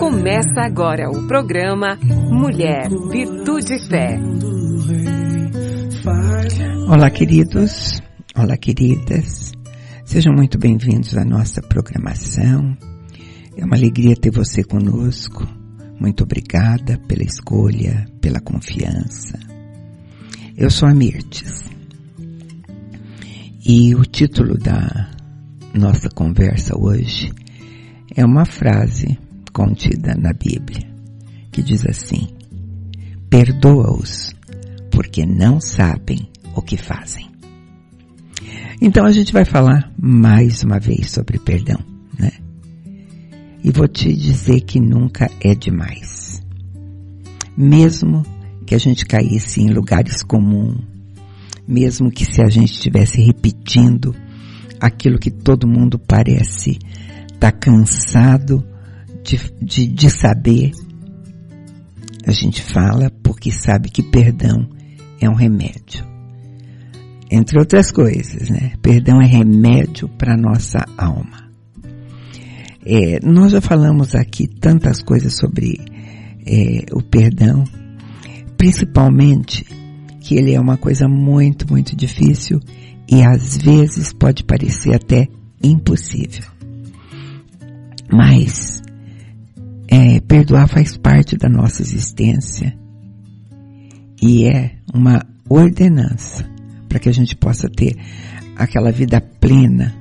Começa agora o programa Mulher, Virtude e Fé. Olá, queridos. Olá, queridas. Sejam muito bem-vindos à nossa programação. É uma alegria ter você conosco. Muito obrigada pela escolha, pela confiança. Eu sou a Mirtes. E o título da nossa conversa hoje é uma frase contida na Bíblia, que diz assim: Perdoa-os, porque não sabem o que fazem. Então a gente vai falar mais uma vez sobre perdão, né? E vou te dizer que nunca é demais. Mesmo que a gente caísse em lugares comuns, mesmo que se a gente estivesse repetindo aquilo que todo mundo parece estar tá cansado de, de, de saber. A gente fala porque sabe que perdão é um remédio. Entre outras coisas, né? Perdão é remédio para nossa alma. É, nós já falamos aqui tantas coisas sobre é, o perdão, principalmente que ele é uma coisa muito, muito difícil e às vezes pode parecer até impossível. Mas é, perdoar faz parte da nossa existência e é uma ordenança para que a gente possa ter aquela vida plena,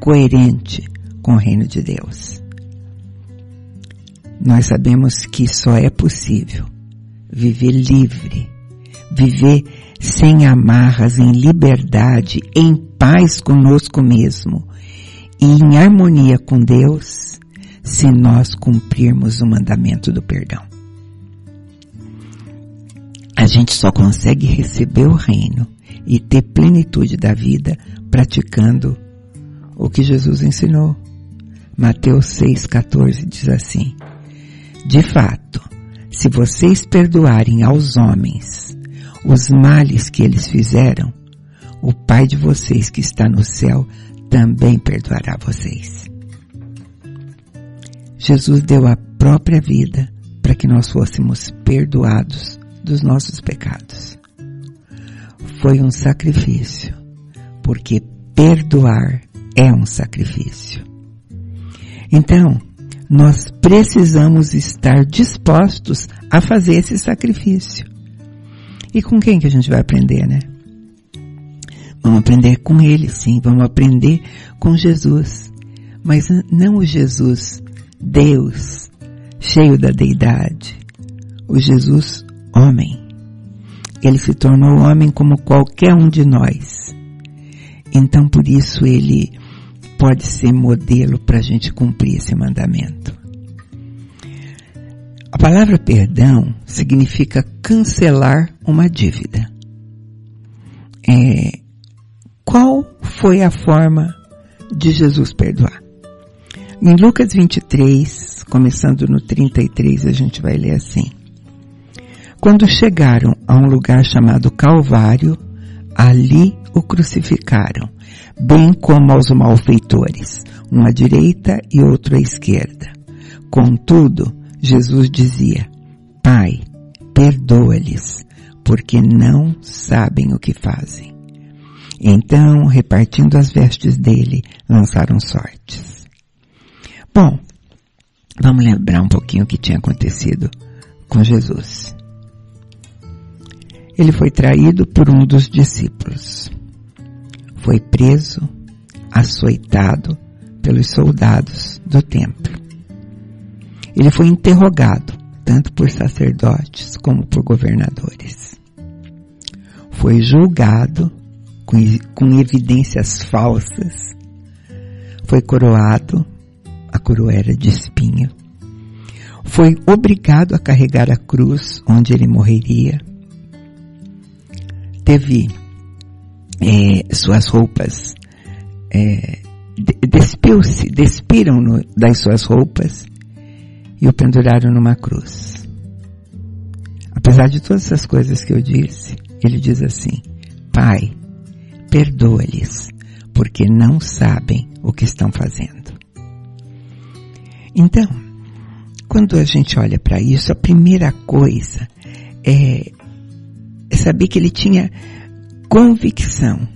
coerente com o reino de Deus. Nós sabemos que só é possível viver livre, viver sem amarras, em liberdade, em paz conosco mesmo e em harmonia com Deus, se nós cumprirmos o mandamento do perdão. A gente só consegue receber o reino e ter plenitude da vida praticando o que Jesus ensinou. Mateus 6,14 diz assim: De fato, se vocês perdoarem aos homens os males que eles fizeram, o Pai de vocês que está no céu também perdoará vocês. Jesus deu a própria vida para que nós fôssemos perdoados dos nossos pecados. Foi um sacrifício, porque perdoar é um sacrifício. Então, nós precisamos estar dispostos a fazer esse sacrifício. E com quem que a gente vai aprender, né? Vamos aprender com ele, sim, vamos aprender com Jesus. Mas não o Jesus Deus, cheio da deidade, o Jesus homem. Ele se tornou homem como qualquer um de nós. Então por isso ele pode ser modelo para a gente cumprir esse mandamento. A palavra perdão significa cancelar uma dívida. É, qual foi a forma de Jesus perdoar? Em Lucas 23, começando no 33, a gente vai ler assim. Quando chegaram a um lugar chamado Calvário, ali o crucificaram, bem como aos malfeitores, um à direita e outro à esquerda. Contudo, Jesus dizia, Pai, perdoa-lhes, porque não sabem o que fazem. Então, repartindo as vestes dele, lançaram sortes. Bom, vamos lembrar um pouquinho o que tinha acontecido com Jesus. Ele foi traído por um dos discípulos. Foi preso, açoitado pelos soldados do templo. Ele foi interrogado, tanto por sacerdotes como por governadores. Foi julgado com, com evidências falsas. Foi coroado coroa era de espinho. Foi obrigado a carregar a cruz onde ele morreria. Teve é, suas roupas, é, despiu-se, despiram no, das suas roupas e o penduraram numa cruz. Apesar de todas essas coisas que eu disse, ele diz assim, Pai, perdoa-lhes, porque não sabem o que estão fazendo. Então, quando a gente olha para isso, a primeira coisa é, saber que ele tinha convicção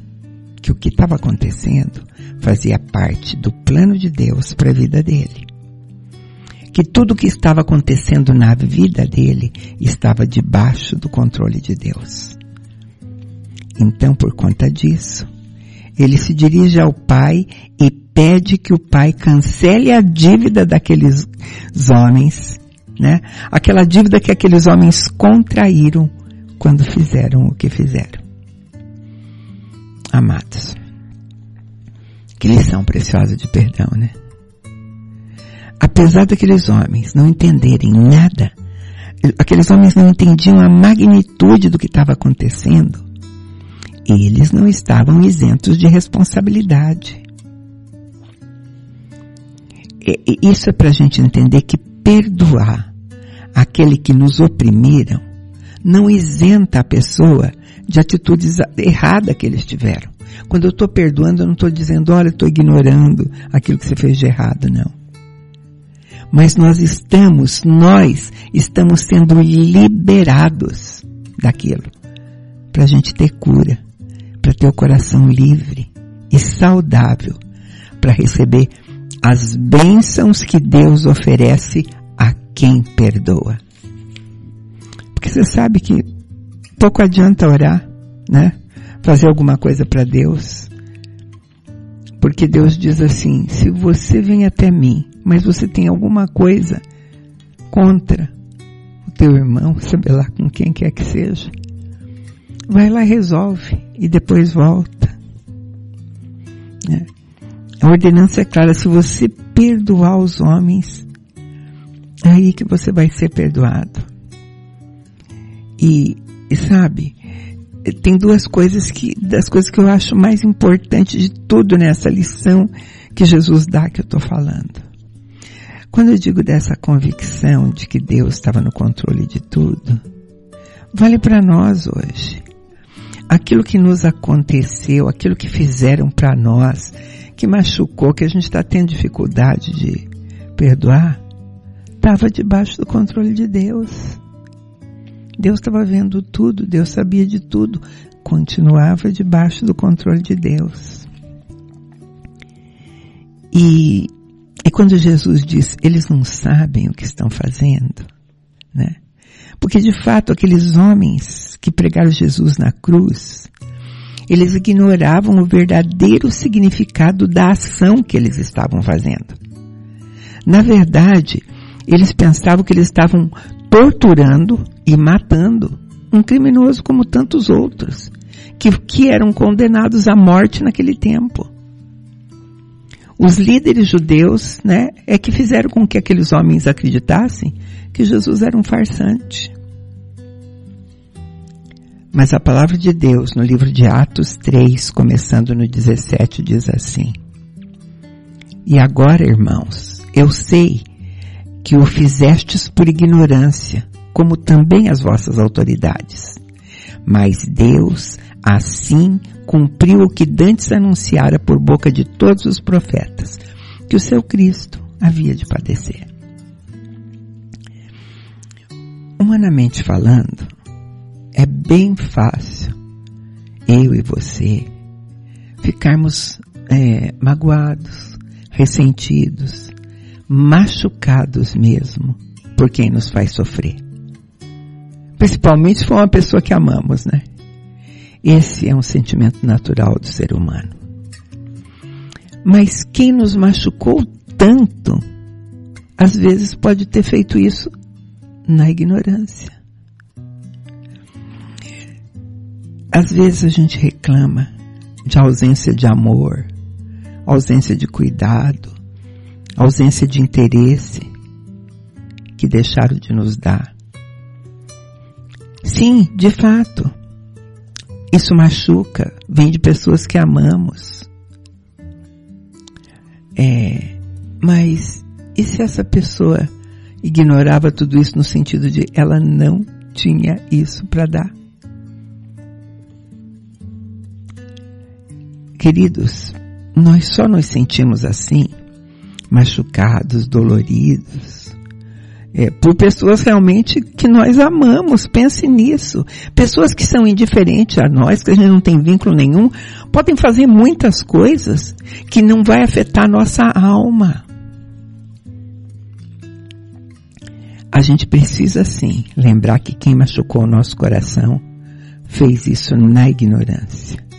que o que estava acontecendo fazia parte do plano de Deus para a vida dele. Que tudo o que estava acontecendo na vida dele estava debaixo do controle de Deus. Então, por conta disso, ele se dirige ao pai e pede que o pai cancele a dívida daqueles homens, né? Aquela dívida que aqueles homens contraíram quando fizeram o que fizeram. Amados, que lição preciosa de perdão, né? Apesar daqueles homens não entenderem nada, aqueles homens não entendiam a magnitude do que estava acontecendo, eles não estavam isentos de responsabilidade. E, isso é para a gente entender que perdoar aquele que nos oprimiram não isenta a pessoa de atitudes erradas que eles tiveram. Quando eu estou perdoando, eu não estou dizendo, olha, estou ignorando aquilo que você fez de errado, não. Mas nós estamos, nós estamos sendo liberados daquilo. Para a gente ter cura para ter o coração livre e saudável para receber as bênçãos que Deus oferece a quem perdoa. Porque você sabe que pouco adianta orar, né? Fazer alguma coisa para Deus. Porque Deus diz assim: se você vem até mim, mas você tem alguma coisa contra o teu irmão, sabe lá com quem quer que seja, vai lá resolve e depois volta. É. A ordenança é clara, se você perdoar os homens, é aí que você vai ser perdoado. E, e sabe, tem duas coisas que, das coisas que eu acho mais importantes de tudo nessa lição que Jesus dá que eu estou falando. Quando eu digo dessa convicção de que Deus estava no controle de tudo, vale para nós hoje aquilo que nos aconteceu, aquilo que fizeram para nós, que machucou, que a gente está tendo dificuldade de perdoar, estava debaixo do controle de Deus. Deus estava vendo tudo, Deus sabia de tudo, continuava debaixo do controle de Deus. E, e quando Jesus diz, eles não sabem o que estão fazendo, né? Porque de fato aqueles homens que pregaram Jesus na cruz, eles ignoravam o verdadeiro significado da ação que eles estavam fazendo. Na verdade, eles pensavam que eles estavam torturando e matando um criminoso como tantos outros, que, que eram condenados à morte naquele tempo. Os líderes judeus, né, é que fizeram com que aqueles homens acreditassem que Jesus era um farsante. Mas a palavra de Deus no livro de Atos 3, começando no 17, diz assim: E agora, irmãos, eu sei que o fizestes por ignorância, como também as vossas autoridades. Mas Deus assim cumpriu o que dantes anunciara por boca de todos os profetas, que o seu Cristo havia de padecer. Humanamente falando, é bem fácil eu e você ficarmos é, magoados, ressentidos, machucados mesmo por quem nos faz sofrer. Principalmente se for uma pessoa que amamos, né? Esse é um sentimento natural do ser humano. Mas quem nos machucou tanto, às vezes pode ter feito isso na ignorância. Às vezes a gente reclama de ausência de amor, ausência de cuidado, ausência de interesse que deixaram de nos dar. Sim, de fato, isso machuca, vem de pessoas que amamos. É, mas e se essa pessoa ignorava tudo isso no sentido de ela não tinha isso para dar? Queridos, nós só nos sentimos assim, machucados, doloridos, é, por pessoas realmente que nós amamos. Pense nisso. Pessoas que são indiferentes a nós, que a gente não tem vínculo nenhum, podem fazer muitas coisas que não vai afetar nossa alma. A gente precisa sim lembrar que quem machucou o nosso coração fez isso na ignorância.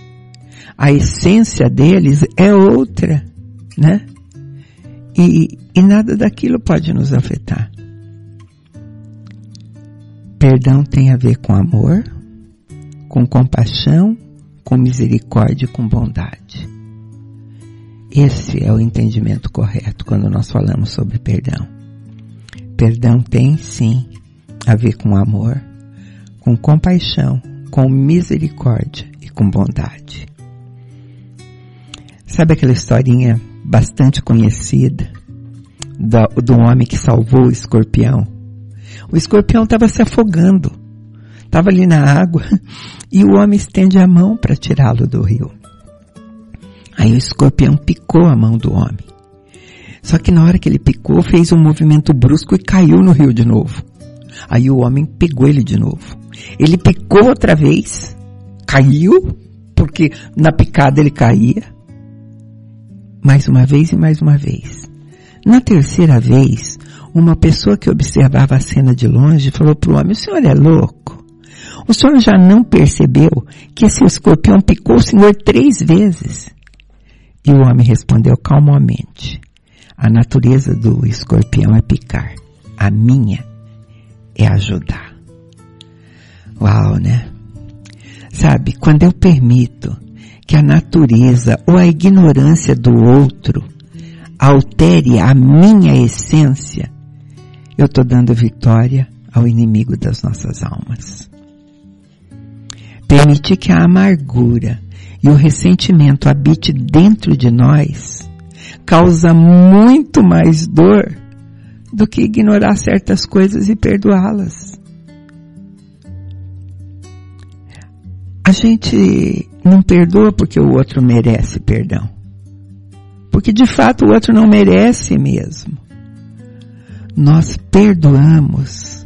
A essência deles é outra, né? E, e nada daquilo pode nos afetar. Perdão tem a ver com amor, com compaixão, com misericórdia e com bondade. Esse é o entendimento correto quando nós falamos sobre perdão. Perdão tem sim a ver com amor, com compaixão, com misericórdia e com bondade. Sabe aquela historinha bastante conhecida do, do homem que salvou o escorpião? O escorpião estava se afogando, estava ali na água e o homem estende a mão para tirá-lo do rio. Aí o escorpião picou a mão do homem. Só que na hora que ele picou, fez um movimento brusco e caiu no rio de novo. Aí o homem pegou ele de novo. Ele picou outra vez, caiu, porque na picada ele caía. Mais uma vez e mais uma vez. Na terceira vez, uma pessoa que observava a cena de longe falou para o homem, o senhor é louco? O senhor já não percebeu que esse escorpião picou o senhor três vezes? E o homem respondeu calmamente, a natureza do escorpião é picar, a minha é ajudar. Uau, né? Sabe, quando eu permito que a natureza ou a ignorância do outro altere a minha essência, eu estou dando vitória ao inimigo das nossas almas. Permitir que a amargura e o ressentimento habite dentro de nós causa muito mais dor do que ignorar certas coisas e perdoá-las. A gente não perdoa porque o outro merece perdão. Porque de fato o outro não merece mesmo nós perdoamos.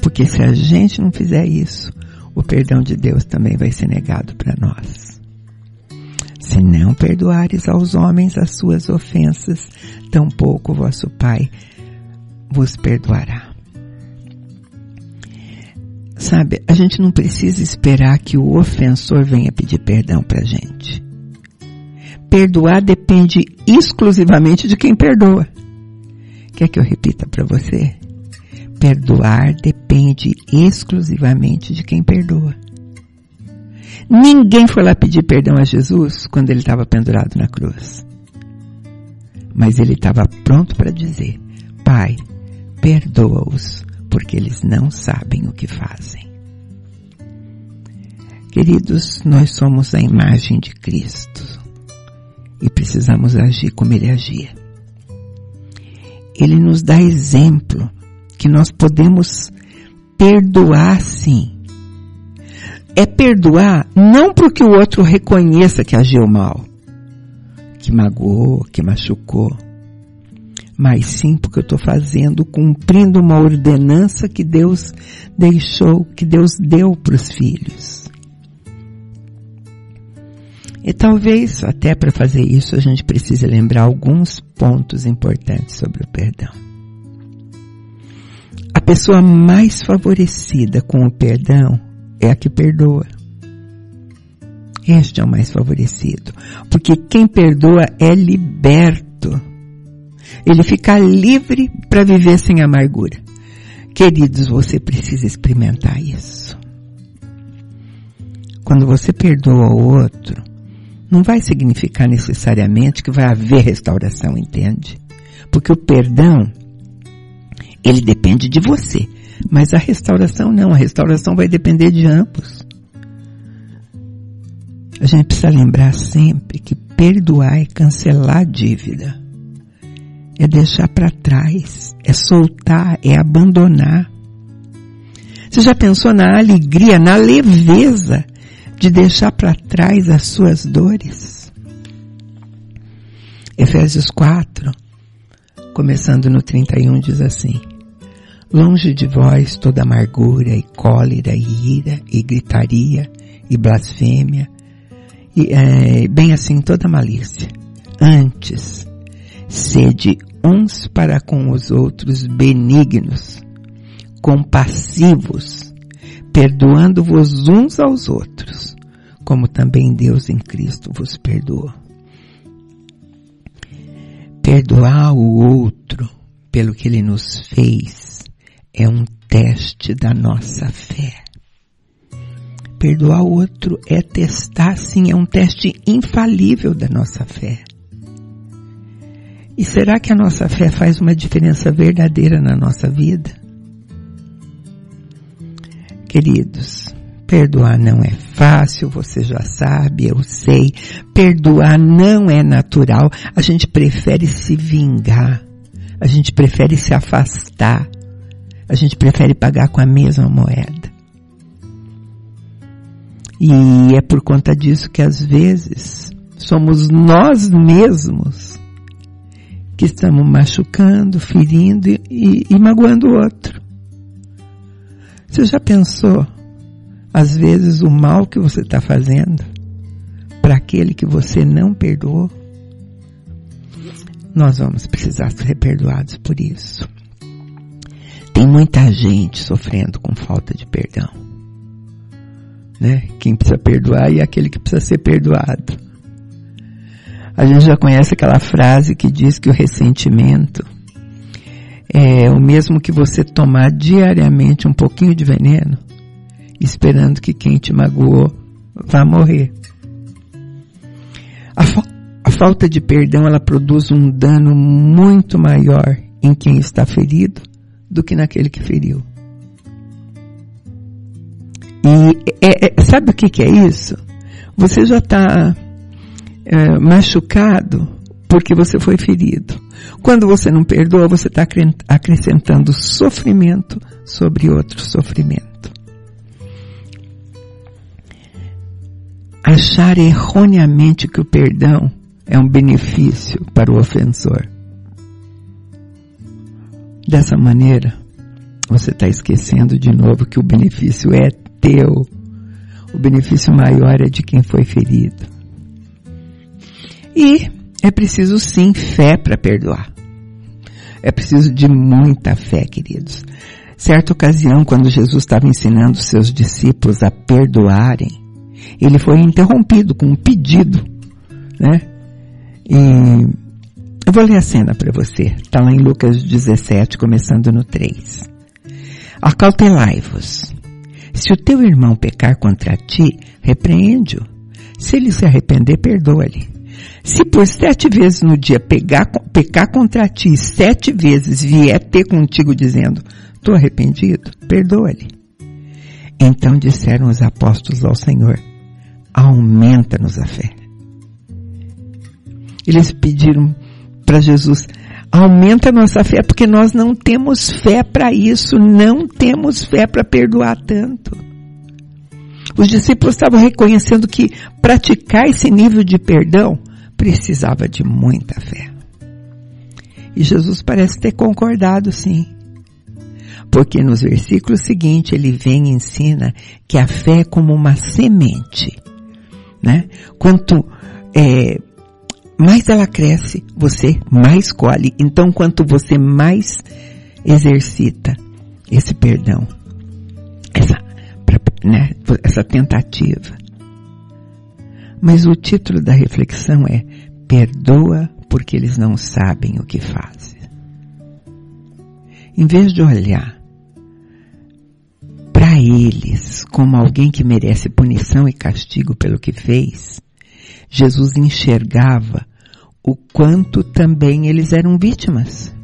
Porque se a gente não fizer isso, o perdão de Deus também vai ser negado para nós. Se não perdoares aos homens as suas ofensas, tampouco vosso Pai vos perdoará. Sabe, a gente não precisa esperar que o ofensor venha pedir perdão para gente. Perdoar depende exclusivamente de quem perdoa. Quer que eu repita para você? Perdoar depende exclusivamente de quem perdoa. Ninguém foi lá pedir perdão a Jesus quando ele estava pendurado na cruz. Mas ele estava pronto para dizer: Pai, perdoa-os, porque eles não sabem o que fazem. Queridos, nós somos a imagem de Cristo e precisamos agir como ele agia ele nos dá exemplo que nós podemos perdoar sim. É perdoar não porque o outro reconheça que agiu mal, que magoou, que machucou, mas sim porque eu estou fazendo, cumprindo uma ordenança que Deus deixou, que Deus deu para os filhos. E talvez até para fazer isso a gente precise lembrar alguns pontos importantes sobre o perdão. A pessoa mais favorecida com o perdão é a que perdoa. Este é o mais favorecido. Porque quem perdoa é liberto. Ele fica livre para viver sem amargura. Queridos, você precisa experimentar isso. Quando você perdoa o outro, não vai significar necessariamente que vai haver restauração, entende? Porque o perdão, ele depende de você. Mas a restauração não, a restauração vai depender de ambos. A gente precisa lembrar sempre que perdoar é cancelar a dívida. É deixar para trás, é soltar, é abandonar. Você já pensou na alegria, na leveza de deixar para trás as suas dores. Efésios 4, começando no 31, diz assim: Longe de vós toda amargura e cólera e ira e gritaria e blasfêmia, e é, bem assim toda malícia. Antes, sede uns para com os outros benignos, compassivos, perdoando-vos uns aos outros, como também Deus em Cristo vos perdoou. Perdoar o outro pelo que ele nos fez é um teste da nossa fé. Perdoar o outro é testar, sim, é um teste infalível da nossa fé. E será que a nossa fé faz uma diferença verdadeira na nossa vida? Queridos, perdoar não é fácil, você já sabe, eu sei. Perdoar não é natural. A gente prefere se vingar. A gente prefere se afastar. A gente prefere pagar com a mesma moeda. E é por conta disso que às vezes somos nós mesmos que estamos machucando, ferindo e, e magoando o outro. Você já pensou, às vezes, o mal que você está fazendo para aquele que você não perdoou? Nós vamos precisar ser perdoados por isso. Tem muita gente sofrendo com falta de perdão. Né? Quem precisa perdoar e aquele que precisa ser perdoado. A gente já conhece aquela frase que diz que o ressentimento é o mesmo que você tomar diariamente um pouquinho de veneno, esperando que quem te magoou vá morrer. A, fa a falta de perdão ela produz um dano muito maior em quem está ferido do que naquele que feriu. E é, é, sabe o que, que, é isso? Você já está é, machucado porque você foi ferido. Quando você não perdoa, você está acrescentando sofrimento sobre outro sofrimento. Achar erroneamente que o perdão é um benefício para o ofensor. Dessa maneira, você está esquecendo de novo que o benefício é teu. O benefício maior é de quem foi ferido. E é preciso sim fé para perdoar. É preciso de muita fé, queridos. Certa ocasião, quando Jesus estava ensinando seus discípulos a perdoarem, ele foi interrompido com um pedido, né? E eu vou ler a cena para você. Está lá em Lucas 17, começando no 3. Acautelai-vos. Se o teu irmão pecar contra ti, repreende-o. Se ele se arrepender, perdoa-lhe. Se por sete vezes no dia pegar, pecar contra ti, sete vezes vier ter contigo dizendo, estou arrependido, perdoa-lhe. Então disseram os apóstolos ao Senhor, aumenta-nos a fé. Eles pediram para Jesus, aumenta a nossa fé, porque nós não temos fé para isso, não temos fé para perdoar tanto. Os discípulos estavam reconhecendo que praticar esse nível de perdão precisava de muita fé. E Jesus parece ter concordado sim. Porque nos versículos seguintes ele vem e ensina que a fé é como uma semente. Né? Quanto é, mais ela cresce, você mais colhe. Então quanto você mais exercita esse perdão, essa, né, essa tentativa, mas o título da reflexão é Perdoa porque eles não sabem o que fazem. Em vez de olhar para eles como alguém que merece punição e castigo pelo que fez, Jesus enxergava o quanto também eles eram vítimas.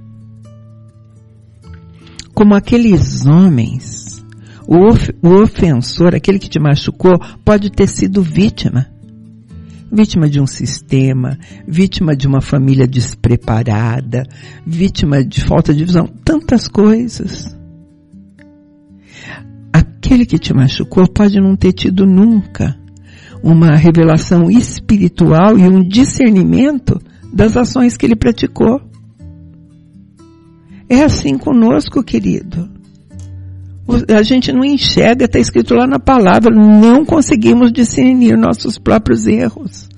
Como aqueles homens, o, of, o ofensor, aquele que te machucou, pode ter sido vítima vítima de um sistema, vítima de uma família despreparada, vítima de falta de visão, tantas coisas. Aquele que te machucou pode não ter tido nunca uma revelação espiritual e um discernimento das ações que ele praticou. É assim conosco, querido. A gente não enxerga, está escrito lá na palavra, não conseguimos discernir nossos próprios erros.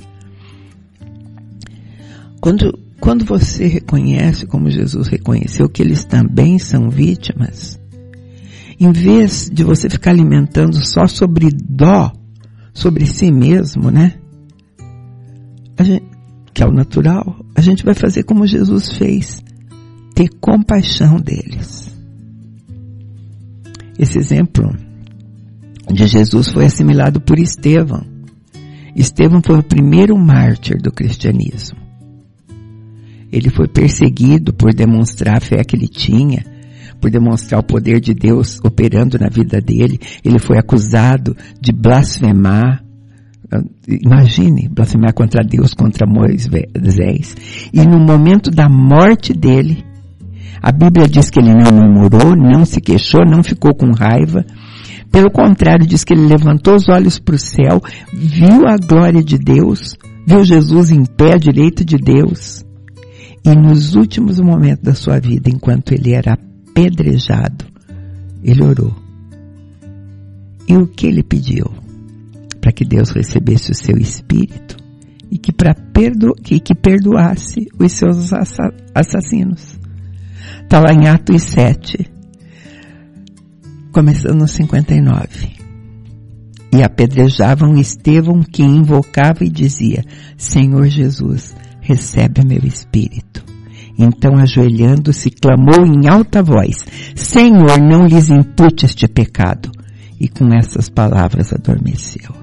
Quando, quando você reconhece, como Jesus reconheceu, que eles também são vítimas, em vez de você ficar alimentando só sobre dó, sobre si mesmo, né? Gente, que é o natural, a gente vai fazer como Jesus fez, ter compaixão deles. Esse exemplo de Jesus foi assimilado por Estevão. Estevão foi o primeiro mártir do cristianismo. Ele foi perseguido por demonstrar a fé que ele tinha, por demonstrar o poder de Deus operando na vida dele. Ele foi acusado de blasfemar. Imagine, blasfemar contra Deus, contra Moisés. E no momento da morte dele, a Bíblia diz que ele não murmurou, não se queixou, não ficou com raiva. Pelo contrário, diz que ele levantou os olhos para o céu, viu a glória de Deus, viu Jesus em pé à direita de Deus. E nos últimos momentos da sua vida, enquanto ele era apedrejado, ele orou. E o que ele pediu? Para que Deus recebesse o seu espírito e que, perdo que, que perdoasse os seus assassinos. Está lá em Atos 7, começando no 59. E apedrejavam Estevão que invocava e dizia, Senhor Jesus, recebe meu espírito. Então, ajoelhando-se, clamou em alta voz, Senhor, não lhes impute este pecado. E com essas palavras adormeceu.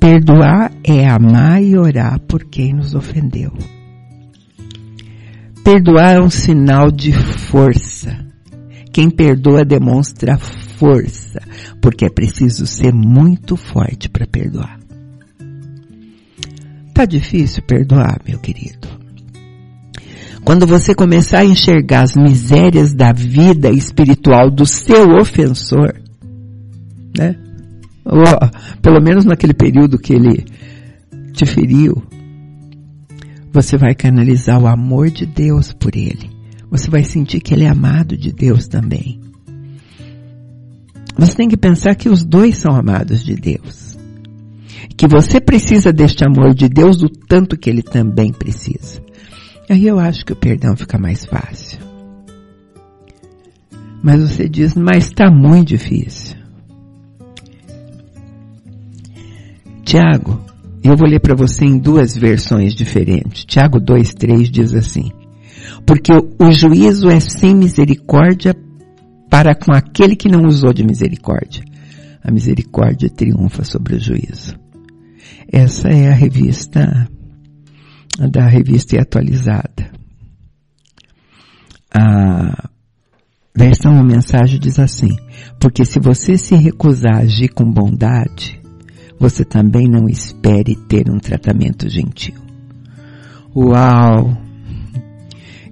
Perdoar é amar e orar por quem nos ofendeu. Perdoar é um sinal de força. Quem perdoa demonstra força, porque é preciso ser muito forte para perdoar. Tá difícil perdoar, meu querido. Quando você começar a enxergar as misérias da vida espiritual do seu ofensor, né? Ou, pelo menos naquele período que ele te feriu, você vai canalizar o amor de Deus por ele. Você vai sentir que ele é amado de Deus também. Você tem que pensar que os dois são amados de Deus. Que você precisa deste amor de Deus do tanto que ele também precisa. Aí eu acho que o perdão fica mais fácil. Mas você diz, mas está muito difícil. Tiago, eu vou ler para você em duas versões diferentes. Tiago 2,3 diz assim: Porque o juízo é sem misericórdia para com aquele que não usou de misericórdia. A misericórdia triunfa sobre o juízo. Essa é a revista da revista atualizada. A versão a mensagem diz assim: Porque se você se recusar a agir com bondade, você também não espere ter um tratamento gentil. Uau!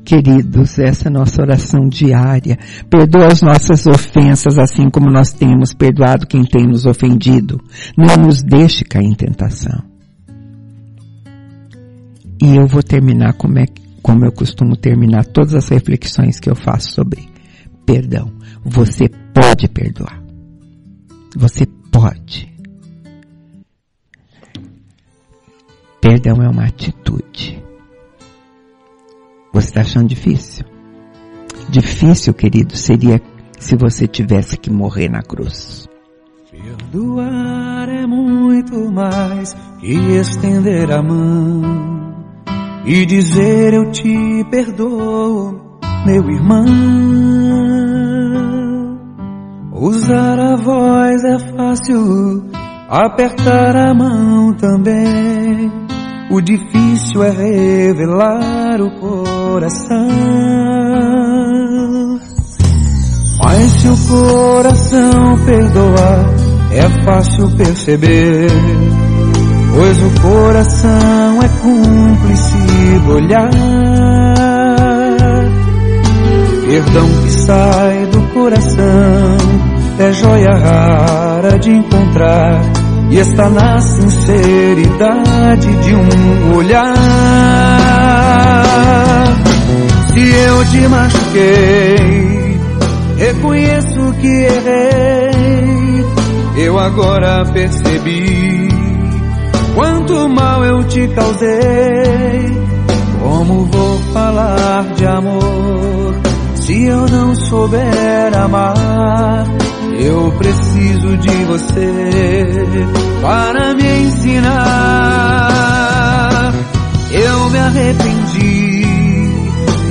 Queridos, essa é a nossa oração diária. Perdoa as nossas ofensas, assim como nós temos perdoado quem tem nos ofendido. Não nos deixe cair em tentação. E eu vou terminar como, é, como eu costumo terminar todas as reflexões que eu faço sobre perdão. Você pode perdoar. Você pode. Perdão é uma atitude. Você está achando difícil? Difícil, querido, seria se você tivesse que morrer na cruz. Perdoar é muito mais que estender a mão e dizer eu te perdoo, meu irmão. Usar a voz é fácil, apertar a mão também. O difícil é revelar o coração. Mas se o coração perdoar, é fácil perceber. Pois o coração é cúmplice do olhar. Perdão que sai do coração é joia rara de encontrar e está na sinceridade de um olhar. Se eu te machuquei, Reconheço que errei, eu agora percebi quanto mal eu te causei. Como vou falar de amor se eu não souber amar? Eu preciso de você para me ensinar. Eu me arrependi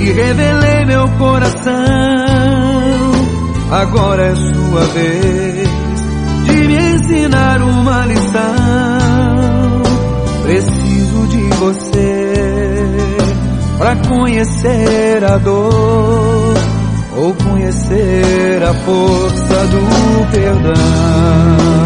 e revelei meu coração. Agora é sua vez de me ensinar uma lição. Preciso de você para conhecer a dor ou conhecer a força do perdão.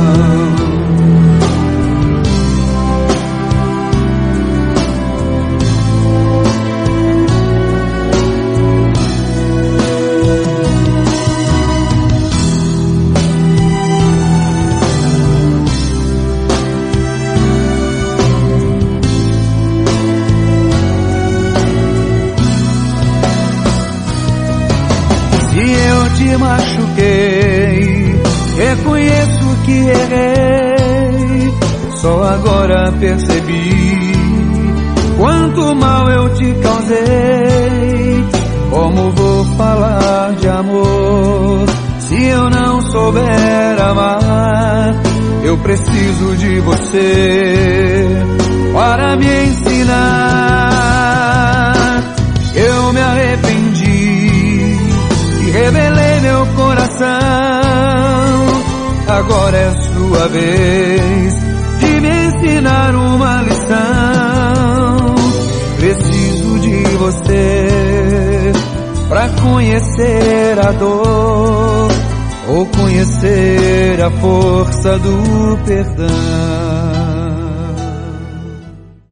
Que errei. Só agora percebi quanto mal eu te causei. Como vou falar de amor se eu não souber amar? Eu preciso de você para me ensinar. Eu me arrependi e revelei meu coração. Agora é sua vez de me ensinar uma lição. Preciso de você para conhecer a dor ou conhecer a força do perdão.